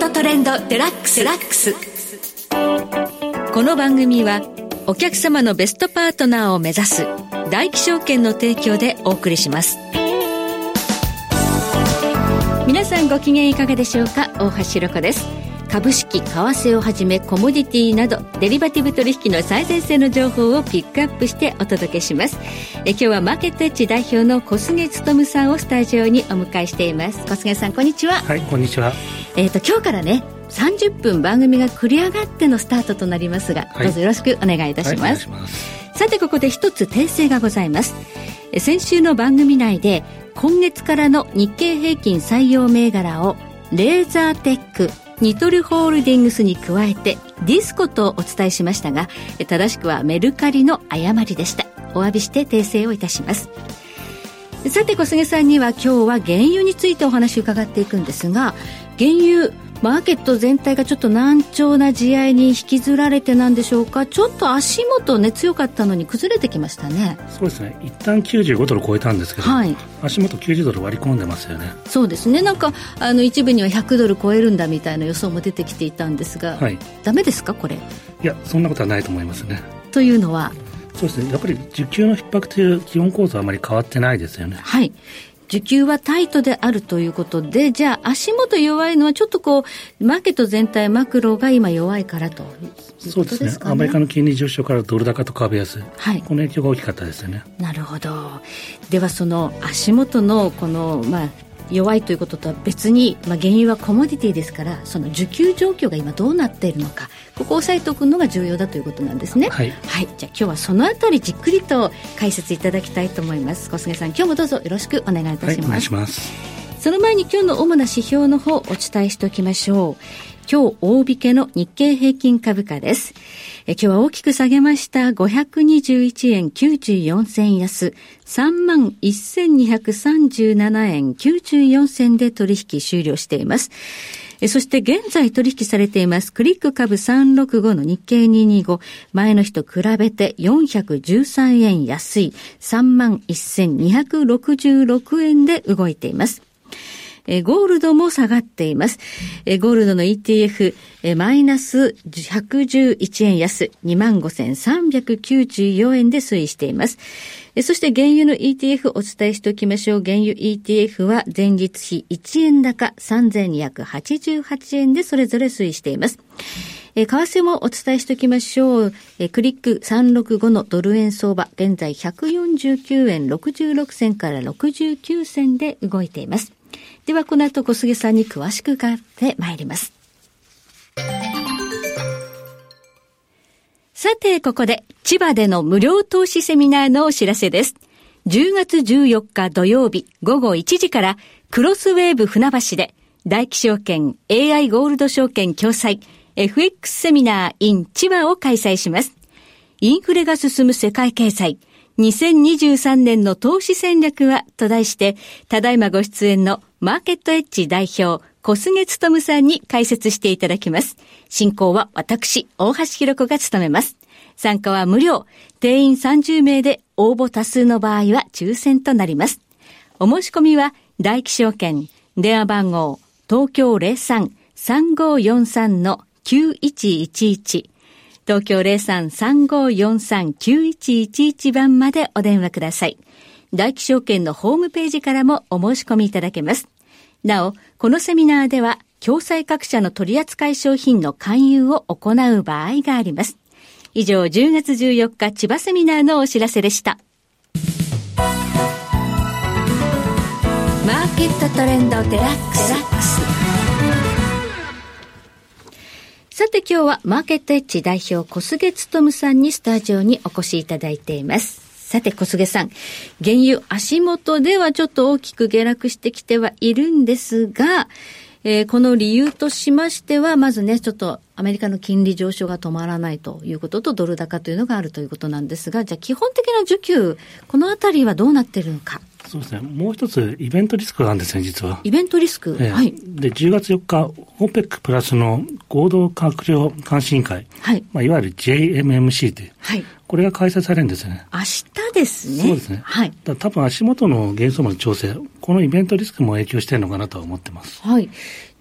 トトレンドデラックス。ラックスこの番組はお客様のベストパートナーを目指す大気証券の提供でお送りします。皆さんご機嫌いかがでしょうか？大橋ろ子です。株式、為替をはじめコモディティなどデリバティブ取引の最前線の情報をピックアップしてお届けします。え今日はマーケットエッジ代表の小菅勤さんをスタジオにお迎えしています。小菅さん、こんにちは。はい、こんにちは。えっ、と、今日からね、30分番組が繰り上がってのスタートとなりますが、はい、どうぞよろしくお願いいたします。はい、ますさて、ここで一つ訂正がございます。先週の番組内で、今月からの日経平均採用銘柄を、レーザーテック、ニトルホールディングスに加えてディスコとお伝えしましたが正しくはメルカリの誤りでした。お詫びして訂正をいたします。さて小菅さんには今日は原油についてお話を伺っていくんですが原油マーケット全体がちょっと難聴な地合いに引きずられてなんでしょうか？ちょっと足元ね強かったのに崩れてきましたね。そうですね。一旦95ドル超えたんですけど、はい、足元90ドル割り込んでますよね。そうですね。なんかあの一部には100ドル超えるんだみたいな予想も出てきていたんですが、はい、ダメですかこれ？いやそんなことはないと思いますね。というのは？そうですね。やっぱり需給の逼迫という基本構造はあまり変わってないですよね。はい需給はタイトであるということで、じゃあ足元弱いのはちょっとこう、マーケット全体、マクロが今弱いからと、ね、そうですね。アメリカの金利上昇からドル高と株安。はい。この影響が大きかったですよね。なるほど。ではその足元のこの、まあ、弱いということとは別に、まあ、原油はコモディティですからその需給状況が今どうなっているのかここを押さえておくのが重要だということなんですね。はい、はい、じゃあ今日はそのあたりじっくりと解説いただきたいと思います。小菅さん今日もどうぞよろしくお願いいたします、はい、お願いします。その前に今日の主な指標の方お伝えしておきましょう今日大引けの日経平均株価です。え今日は大きく下げました521円94銭安、31,237円94銭で取引終了しています。そして現在取引されていますクリック株365の日経225前の日と比べて413円安い31,266円で動いています。えゴールドも下がっています。えゴールドの ETF、えマイナス111円安、25,394円で推移しています。そして原油の ETF お伝えしておきましょう。原油 ETF は前日比1円高3288円でそれぞれ推移しています。え為替もお伝えしておきましょう。えクリック365のドル円相場、現在149円66銭から69銭で動いています。ではこの後小菅さんに詳しく伺ってまいります。さて、ここで千葉での無料投資セミナーのお知らせです。10月14日土曜日午後1時からクロスウェーブ船橋で大気証券 AI ゴールド証券共催 FX セミナー in 千葉を開催します。インフレが進む世界経済2023年の投資戦略はと題して、ただいまご出演のマーケットエッジ代表、小菅勤さんに解説していただきます。進行は私、大橋弘子が務めます。参加は無料。定員30名で応募多数の場合は抽選となります。お申し込みは、大気証券、電話番号、東京03-3543-9111東京03-3543-9111番までお電話ください。大気証券のホームページからもお申し込みいただけます。なお、このセミナーでは、共済各社の取扱商品の勧誘を行う場合があります。以上、10月14日千葉セミナーのお知らせでした。マーケットトレンドデラックス。さて今日はマーケットエッジ代表小菅勤さんにスタジオにお越しいただいています。さて小菅さん、原油足元ではちょっと大きく下落してきてはいるんですが、えー、この理由としましては、まずね、ちょっとアメリカの金利上昇が止まらないということと、ドル高というのがあるということなんですが、じゃあ基本的な需給、このあたりはどうなっているのか？そうですね。もう一つ、イベントリスクがあるんですね、実は。イベントリスク、えはい。で、10月4日、OPEC プラスの合同閣僚監視委員会。はい。まあ、いわゆる JMMC という。はい。これが開催されるんですね。明日ですね。そうですね。はい。だ多分足元の元素の調整、このイベントリスクも影響しているのかなとは思ってます。はい。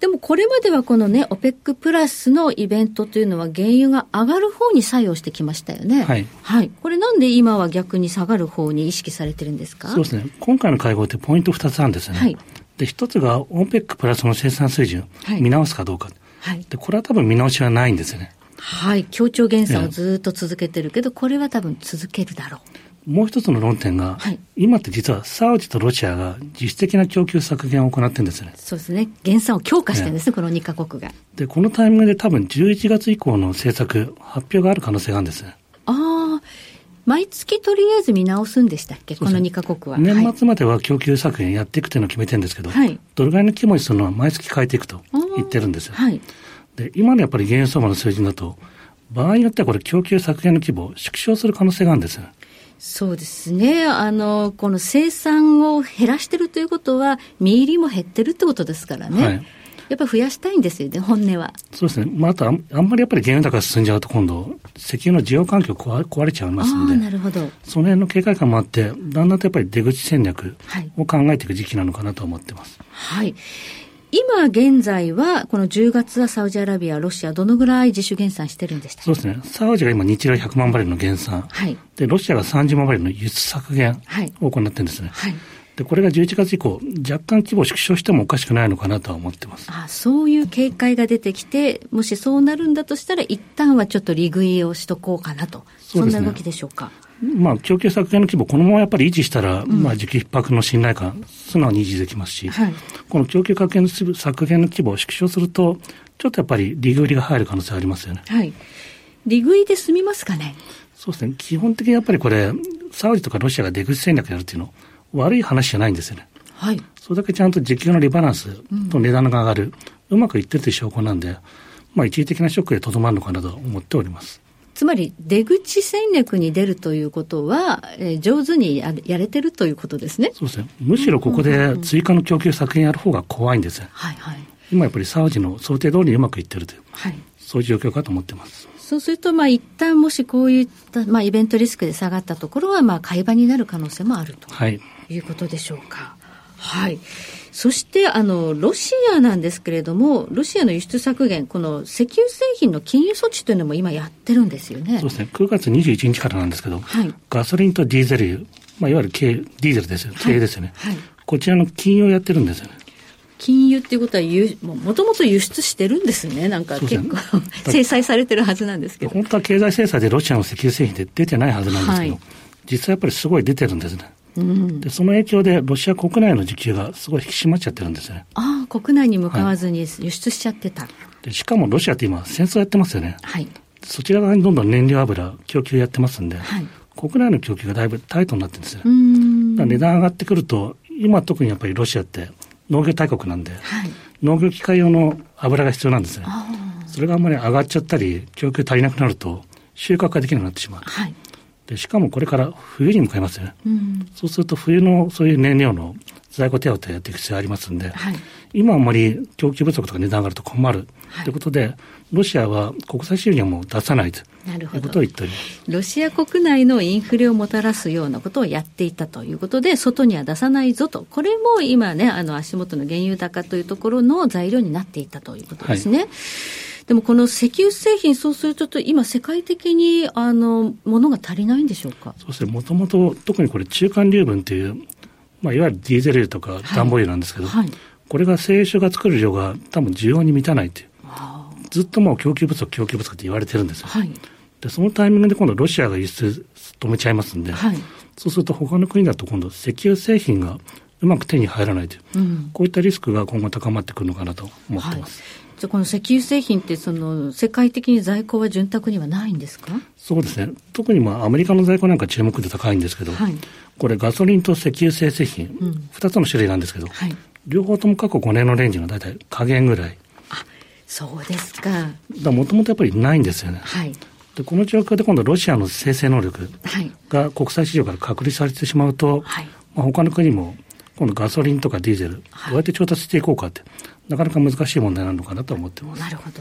でもこれまではこのね、OPEC プラスのイベントというのは原油が上がる方に作用してきましたよね。はい。はい。これなんで今は逆に下がる方に意識されてるんですか？そうですね。今回の会合ってポイント2つあるんですよね。はい。で、一つが OPEC プラスの生産水準、見直すかどうか。はい。で、これは多分見直しはないんですよね。はい。協調減産をずっと続けてるけど、これは多分続けるだろう。もう一つの論点が、はい、今って実はサウジとロシアが実質的な供給削減を行ってるんですね。そうですね。減産を強化してるんですね、ねこの2カ国が。で、このタイミングで多分11月以降の政策、発表がある可能性があるんです。ああ。毎月とりあえず見直すんでしたっけ、この2カ国は。年末までは供給削減やっていくというのを決めてるんですけど、はい、どれぐらいの規模にするのは毎月変えていくと言ってるんですよ。はい、で今のやっぱり原油相場の水準だと、場合によってはこれ供給削減の規模を縮小する可能性があるんですよ。そうですね。あの、この生産を減らしてるということは、身入りも減ってるってことですからね。はい、やっぱり増やしたいんですよね、本音は。そうですね。まあ、あとあんまりやっぱり原油高が進んじゃうと、今度、石油の需要環境壊壊れちゃいますので、なるほどその辺の警戒感もあって、だんだんとやっぱり出口戦略を考えていく時期なのかなと思ってます。はい。今現在は、この10月はサウジアラビア、ロシア、どのぐらい自主減産してるんでしたそうですね。サウジが今日量100万バレルの減産。はい。で、ロシアが30万バレルの輸出削減を行ってるんですね。はい。で、これが11月以降、若干規模縮小してもおかしくないのかなとは思ってます。あそういう警戒が出てきて、もしそうなるんだとしたら、一旦はちょっと利食いをしとこうかなと。そ、ね、んな動きでしょうか？まあ、供給削減の規模、このままやっぱり維持したら、うん、まあ、時期逼迫の信頼感、素直に維持できますし、はい、この供給削減の削減の規模を縮小すると、ちょっとやっぱり利食いが入る可能性ありますよね。はい。利食いで済みますかね？そうですね。基本的にやっぱりこれ、サウジとかロシアが出口戦略やるっていうの、悪い話じゃないんですよね。はい。それだけちゃんと時給のリバランスと値段が上がる、うん、うまくいってるという証拠なんで、まあ、一時的なショックでとどまるのかなと思っております。つまり出口戦略に出るということは、えー、上手にややれてるということですね。そうですね。むしろここで追加の供給削減やる方が怖いんです。はいはい。今やっぱりサウジの想定通りにうまくいってるという、はい、そういう状況かと思ってます。そうすると、まあ、一旦もしこういった、まあ、イベントリスクで下がったところは、まあ、買い場になる可能性もあると、はい、いうことでしょうか。はい。そして、あの、ロシアなんですけれども、ロシアの輸出削減、この石油製品の禁輸措置というのも今やってるんですよね。そうですね。9月21日からなんですけど、はい、ガソリンとディーゼル油、まあ、いわゆる軽、ディーゼルですよ。軽ですよね。はい、こちらの禁輸をやってるんですよね。禁輸っていうことはもともと輸出してるんですね。なんか結構、制裁されてるはずなんですけど。本当は経済制裁でロシアの石油製品って出てないはずなんですけど、はい、実はやっぱりすごい出てるんですね。でその影響でロシア国内の需給がすごい引き締まっちゃってるんですね。ああ、国内に向かわずに輸出しちゃってた、はい、で。しかもロシアって今戦争やってますよね。はい。そちら側にどんどん燃料油供給やってますんで、はい、国内の供給がだいぶタイトになってるんですよ。値段上がってくると、今特にやっぱりロシアって農業大国なんで、はい、農業機械用の油が必要なんですね。それがあんまり上がっちゃったり、供給足りなくなると、収穫ができなくなってしまう。はい、でしかもこれから冬に向かいますよね、うん、そうすると冬のそういう燃料の在庫手当やっていく必要ありますんで、はい、今あんまり供給不足とか値段上がると困る、はい、ということで、ロシアは国際収入も出さないということを言っております。ロシア国内のインフレをもたらすようなことをやっていたということで、外には出さないぞと、これも今ね、あの足元の原油高というところの材料になっていたということですね。はい。でもこの石油製品、そうすると、今、世界的にあのものが足りないんでしょうか？そうですね、もともと特にこれ、中間流分という、まあ、いわゆるディーゼル油とか暖房油なんですけど、はい。はい、これが製油所が作る量が多分需要に満たないという、ずっともう供給不足、供給不足って言われてるんですよ。はい、でそのタイミングで今度、ロシアが輸出止めちゃいますんで、はい、そうすると他の国だと今度、石油製品がうまく手に入らないという、うん、こういったリスクが今後高まってくるのかなと思ってます。はい。じゃこの石油製品ってその世界的に在庫は潤沢にはないんですか？そうですね。特にまあアメリカの在庫なんか注目で高いんですけど、はい、これガソリンと石油製製品、うん、2つの種類なんですけど、はい、両方とも過去5年のレンジの大体加減ぐらい。あそうですか。もともとやっぱりないんですよね、はい、でこの状況で今度ロシアの生成能力が国際市場から隔離されてしまうと、はい。まあ、他の国も今度ガソリンとかディーゼル、どうやって調達していこうかって、なかなか難しい問題なのかなと思ってます。なるほど。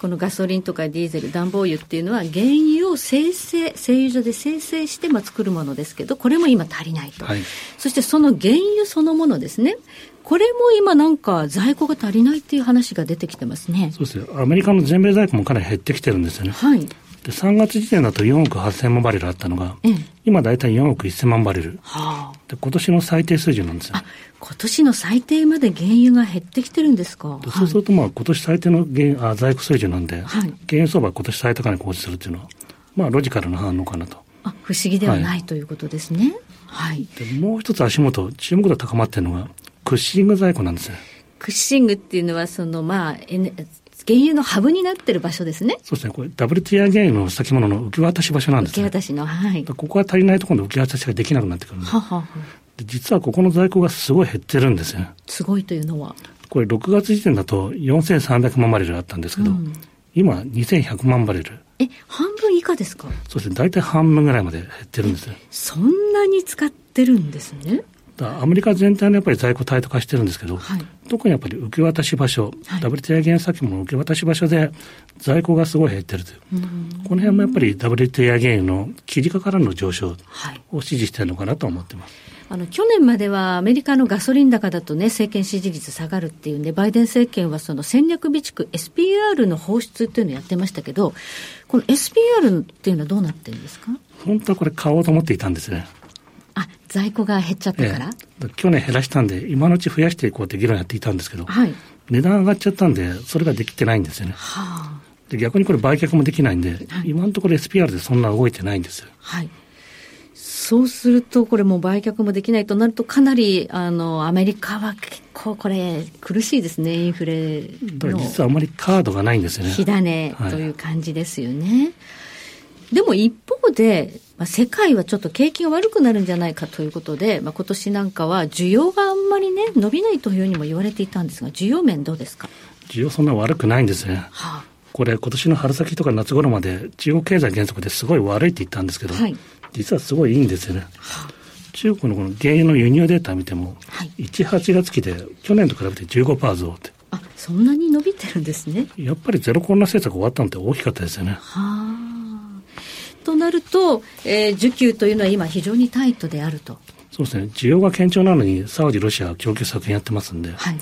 このガソリンとかディーゼル、暖房油っていうのは原油を生成、製油所で生成してまあ作るものですけど、これも今足りないと。はい、そしてその原油そのものですね。これも今なんか在庫が足りないっていう話が出てきてますね。そうですよ。アメリカの全米在庫もかなり減ってきてるんですよね。はい。で3月時点だと4億8000万バレルあったのが、ええ、今大体4億1000万バレル、はあ、で今年の最低水準なんですよ。あ今年の最低まで原油が減ってきてるんですか？そうすると、まあ、今年最低の原あ在庫水準なんで、はい、原油相場は今年最高値更新するっていうのは、まあ、ロジカルな反応かなと。あ不思議ではない、はい、ということですね。はい。でもう一つ足元、注目度高まってるのが、クッシング在庫なんですよ。クッシングっていうのは、その、まあ、原油のハブになってる場所ですね。そうですね。これ、WTI 原油の先物の受け渡し場所なんですね。受け渡しの、はい。ここが足りないところで受け渡しができなくなってくる。ははは実はここの在庫がすごい減ってるんですよ。すごいというのはこれ、6月時点だと4300万バレルあったんですけど、うん、今、2100万バレル。え、半分以下ですか？そうですね。大体半分ぐらいまで減ってるんですよ。そんなに使ってるんですね。アメリカ全体のやっぱり在庫タイト化してるんですけど、はい、特にやっぱり受け渡し場所、はい、WTI 原先も受け渡し場所で在庫がすごい減ってるという、この辺もやっぱり WTI 原油の切り価からの上昇を支持しているのかなと思ってます。あの去年まではアメリカのガソリン高だとね、政権支持率下がるっていうんで、バイデン政権はその戦略備蓄 SPR の放出っていうのをやってましたけど、この SPR っていうのはどうなってるんですか？本当はこれ買おうと思っていたんですね。あ、在庫が減っちゃったから、ええ、去年減らしたんで、今のうち増やしていこうって議論やっていたんですけど、はい、値段上がっちゃったんで、それができてないんですよね。はあ、で逆にこれ売却もできないんで、はい、今のところ SPR でそんな動いてないんですよ。はいそうすると、これも売却もできないとなると、かなりあのアメリカは結構これ、苦しいですね、インフレの。実はあまりカードがないんですよね。火種という感じですよね。はい、でも一方で、まあ、世界はちょっと景気が悪くなるんじゃないかということで、まあ、今年なんかは需要があんまりね、伸びないというふうにも言われていたんですが、需要面どうですか？需要そんな悪くないんですね。はあ、これ、今年の春先とか夏頃まで、中国経済減速ですごい悪いって言ったんですけど、はい、実はすごいいいんですよね。中国のこの原油の輸入データ見ても、はい、1、8月期で去年と比べて15%増って。あ、そんなに伸びてるんですね。やっぱりゼロコロナ政策終わったのって大きかったですよね。はあ。となると、えー、需給というのは今非常にタイトであると。そうですね。需要が堅調なのに、サウジ、ロシアは供給削減やってますんで、はい、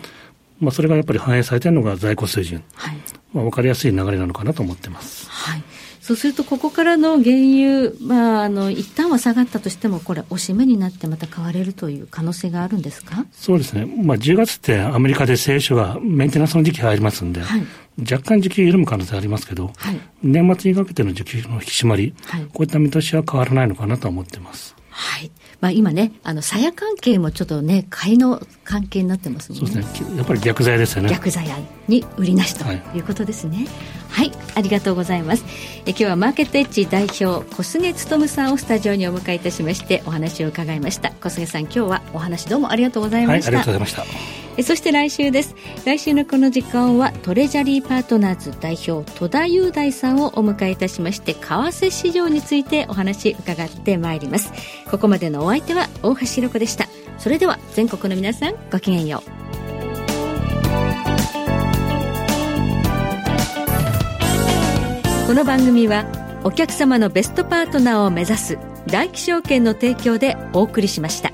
まあ、それがやっぱり反映されているのが在庫水準。はい。まあ、わかりやすい流れなのかなと思ってます。はい。そうすると、ここからの原油、まあ、あの、一旦は下がったとしても、これ、押し目になってまた買われるという可能性があるんですか？そうですね。まあ、10月ってアメリカで聖書がメンテナンスの時期入りますんで、はい、若干需給緩む可能性ありますけど、はい、年末にかけての需給の引き締まり、はい、こういった見通しは変わらないのかなと思ってます。はい。まあ、今ね、あの、鞘関係もちょっとね、買いの関係になってますもんね。そうですね。やっぱり逆剤ですよね。逆剤に売りなしということですね。はい、はい、ありがとうございます。え今日はマーケットエッジ代表、小菅勉さんをスタジオにお迎えいたしまして、お話を伺いました。小菅さん、今日はお話どうもありがとうございました。はい、ありがとうございました。そして来週です来週のこの時間はトレジャリーパートナーズ代表戸田雄大さんをお迎えいたしまして為替市場についてお話伺ってまいりますここまでのお相手は大橋ろ子でしたそれでは全国の皆さんごきげんようこの番組はお客様のベストパートナーを目指す大気証券の提供でお送りしました。